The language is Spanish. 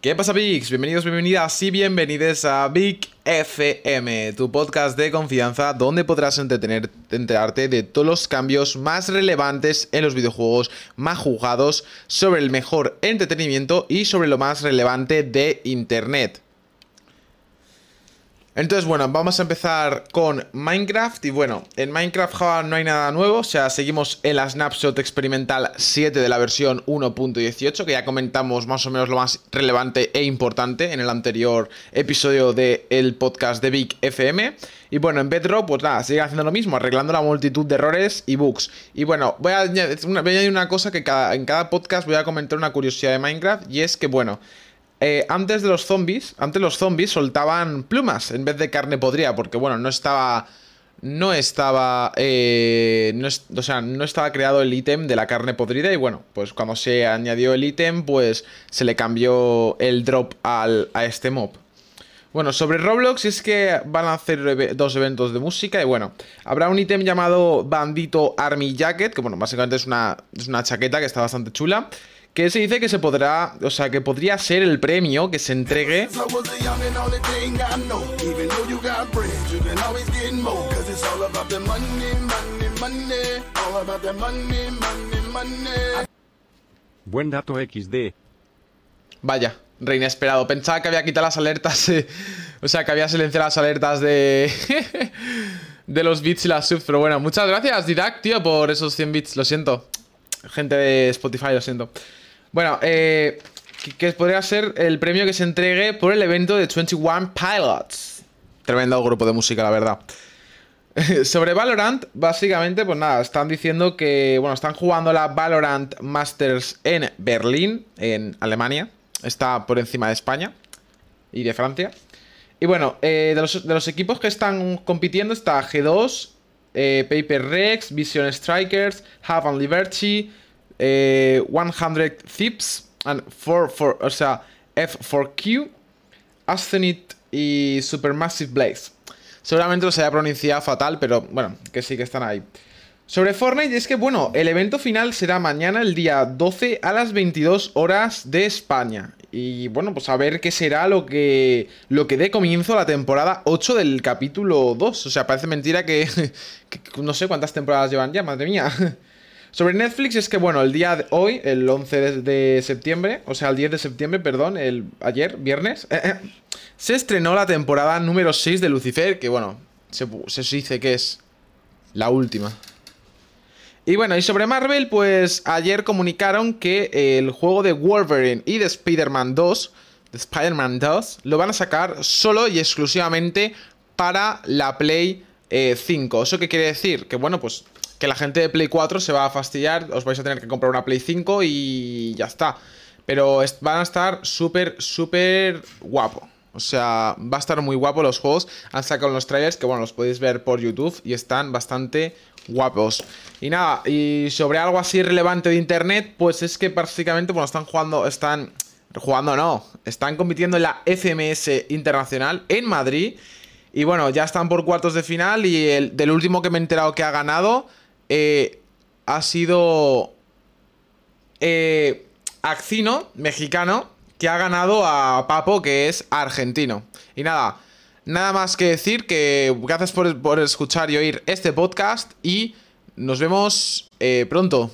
¿Qué pasa, Bigs? Bienvenidos, bienvenidas y bienvenidos a Big FM, tu podcast de confianza donde podrás entretener, enterarte de todos los cambios más relevantes en los videojuegos, más jugados, sobre el mejor entretenimiento y sobre lo más relevante de Internet. Entonces, bueno, vamos a empezar con Minecraft. Y bueno, en Minecraft Java no hay nada nuevo. O sea, seguimos en la Snapshot Experimental 7 de la versión 1.18 Que ya comentamos más o menos lo más relevante e importante En el anterior episodio del podcast de Big FM Y bueno, en Bedrock, pues nada, sigue haciendo lo mismo Arreglando la multitud de errores y bugs. Y bueno, voy a añadir una, cosa que en cada podcast voy a comentar una curiosidad de Minecraft Y es que, bueno... Eh, antes de los zombies, antes los zombies soltaban plumas en vez de carne podrida, porque bueno, no estaba, no estaba, eh, o sea, no estaba creado el ítem de la carne podrida y bueno, pues cuando se añadió el ítem, pues se le cambió el drop al, a este mob. Bueno, sobre Roblox es que van a hacer dos eventos de música y bueno, habrá un ítem llamado Bandito Army Jacket, que bueno, básicamente es una, es una chaqueta que está bastante chula que se dice que se podrá, o sea, que podría ser el premio que se entregue Buen dato XD. Vaya, reina esperado. Pensaba que había quitado las alertas. Eh, o sea, que había silenciado las alertas de. de los bits y las subs. Pero bueno, muchas gracias, Didac, tío, por esos 100 bits. Lo siento. Gente de Spotify, lo siento. Bueno, eh, que, podría ser el premio que se entregue por el evento de 21 Pilots. Tremendo grupo de música, la verdad. Sobre Valorant, básicamente, pues nada, están diciendo que, bueno, están jugando la Valorant Masters en Berlín, en Alemania. Está por encima de España y de Francia. Y bueno, eh, de, los, equipos que están compitiendo está G2, eh, Paper Rex, Vision Strikers, Have and Liberty, 100 eh, Thips and 4, o sea, F4Q, Ascenit y Supermassive Blaze. Seguramente los haya pronunciado fatal, pero bueno, que sí que están ahí. Sobre Fortnite, es que bueno, el evento final será mañana, el día 12, a las 22 horas de España. Y bueno, pues a ver qué será lo que, lo que dé comienzo a la temporada 8 del capítulo 2. O sea, parece mentira que no sé cuántas temporadas llevan ya, madre mía. Sobre Netflix es que, bueno, el día de hoy, el 11 de, septiembre, o sea, el 10 de septiembre, perdón, el ayer, viernes, eh, eh, se estrenó la temporada número 6 de Lucifer, que, bueno, se, dice que es la última. Y bueno, y sobre Marvel, pues ayer comunicaron que el juego de Wolverine y de Spider-Man 2, de Spider-Man 2, lo van a sacar solo y exclusivamente para la Play 5. Eh, ¿Eso qué quiere decir? Que bueno, pues que la gente de Play 4 se va a fastidiar, os vais a tener que comprar una Play 5 y ya está. Pero van a estar súper, súper guapo. O sea, va a estar muy guapo los juegos. Han sacado los trailers que, bueno, los podéis ver por YouTube y están bastante guapos. Y nada, y sobre algo así relevante de internet, pues es que básicamente, bueno, están jugando, están jugando no, están compitiendo en la FMS Internacional en Madrid. Y bueno, ya están por cuartos de final y el del último que me he enterado que ha ganado eh, ha sido eh, Accino, mexicano, que ha ganado a Papo, que es argentino. Y nada, nada más que decir que gracias por, escuchar y oír este podcast y nos vemos eh, pronto.